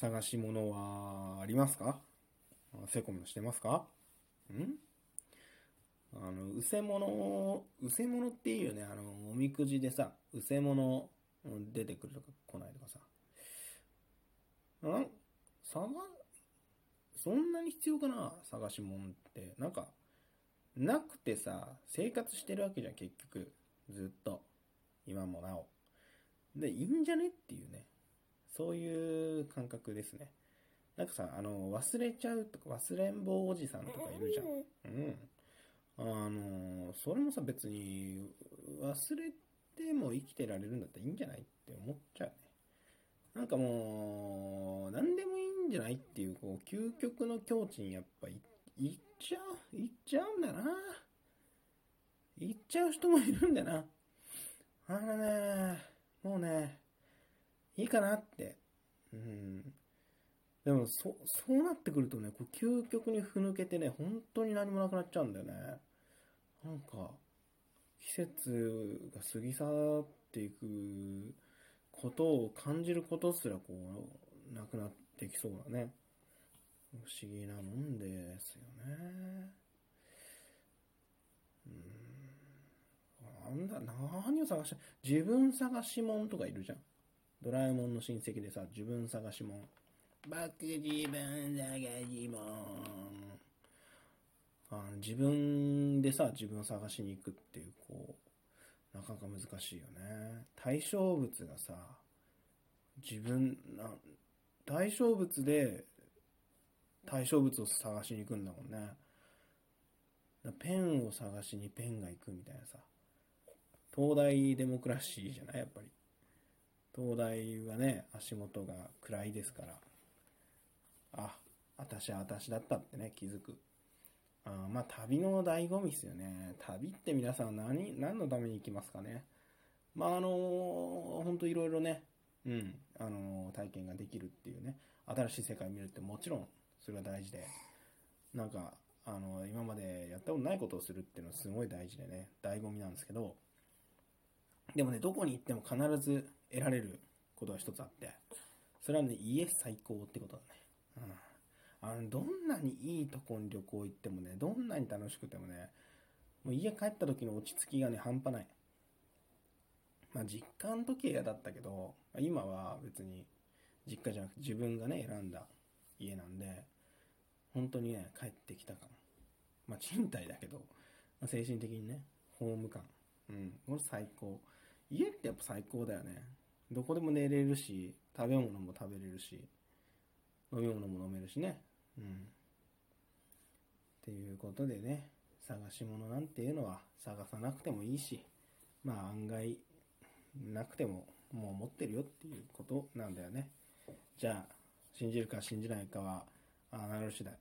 探し物はありますか？せこみのしてますか？ん？あの、うせ物、うせ物っていうね、あの、おみくじでさ、うせ物出てくるとか来ないとかさ。ん探、そんなに必要かな探し物って。なんか、なくてさ、生活してるわけじゃん、結局。ずっと。今もなお。で、いいんじゃねっていうね。そういう感覚ですね。なんかさ、あの、忘れちゃうとか、忘れん坊おじさんとかいるじゃん。うん。あの、それもさ、別に、忘れても生きてられるんだったらいいんじゃないって思っちゃうね。なんかもう、何でもいいんじゃないっていう、こう、究極の境地にやっぱい行っちゃう、行っちゃうんだな。行っちゃう人もいるんだな。あのね、もうね、いいかなって。うん。でも、そ、そうなってくるとね、こう究極にふぬけてね、本当に何もなくなっちゃうんだよね。なんか、季節が過ぎ去っていくことを感じることすらこう、なくなってきそうだね。不思議なもんですよね。うん。なんだ、何を探した自分探しもんとかいるじゃん。ドラえもんの親戚でさ、自分探しもん。僕自分探しもん。あ自分でさ、自分を探しに行くっていう、こう、なかなか難しいよね。対象物がさ、自分、な、対象物で対象物を探しに行くんだもんね。ペンを探しにペンが行くみたいなさ。東大デモクラシーじゃない？やっぱり。東大はね、足元が暗いですから。あ、私は私だったってね、気づく。あまあ、旅の醍醐味ですよね。旅って皆さん何、何のために行きますかね。まあ、あのー、ほんといろいろね、うん、あのー、体験ができるっていうね、新しい世界を見るってもちろん、それは大事で、なんか、あの、今までやったことないことをするっていうのはすごい大事でね、醍醐味なんですけど、でもね、どこに行っても必ず得られることが一つあって、それはね、家最高ってことだね。うん。あの、どんなにいいとこに旅行行ってもね、どんなに楽しくてもね、もう家帰った時の落ち着きがね、半端ない。まあ、実家の時は嫌だったけど、今は別に実家じゃなくて自分がね、選んだ家なんで、本当にね、帰ってきた感。まあ、賃貸だけど、まあ、精神的にね、ホーム感。うん、これ最高。家ってやっぱ最高だよね。どこでも寝れるし、食べ物も食べれるし、飲み物も飲めるしね。うん。っていうことでね、探し物なんていうのは探さなくてもいいし、まあ案外なくてももう持ってるよっていうことなんだよね。じゃあ、信じるか信じないかは、あなる次第。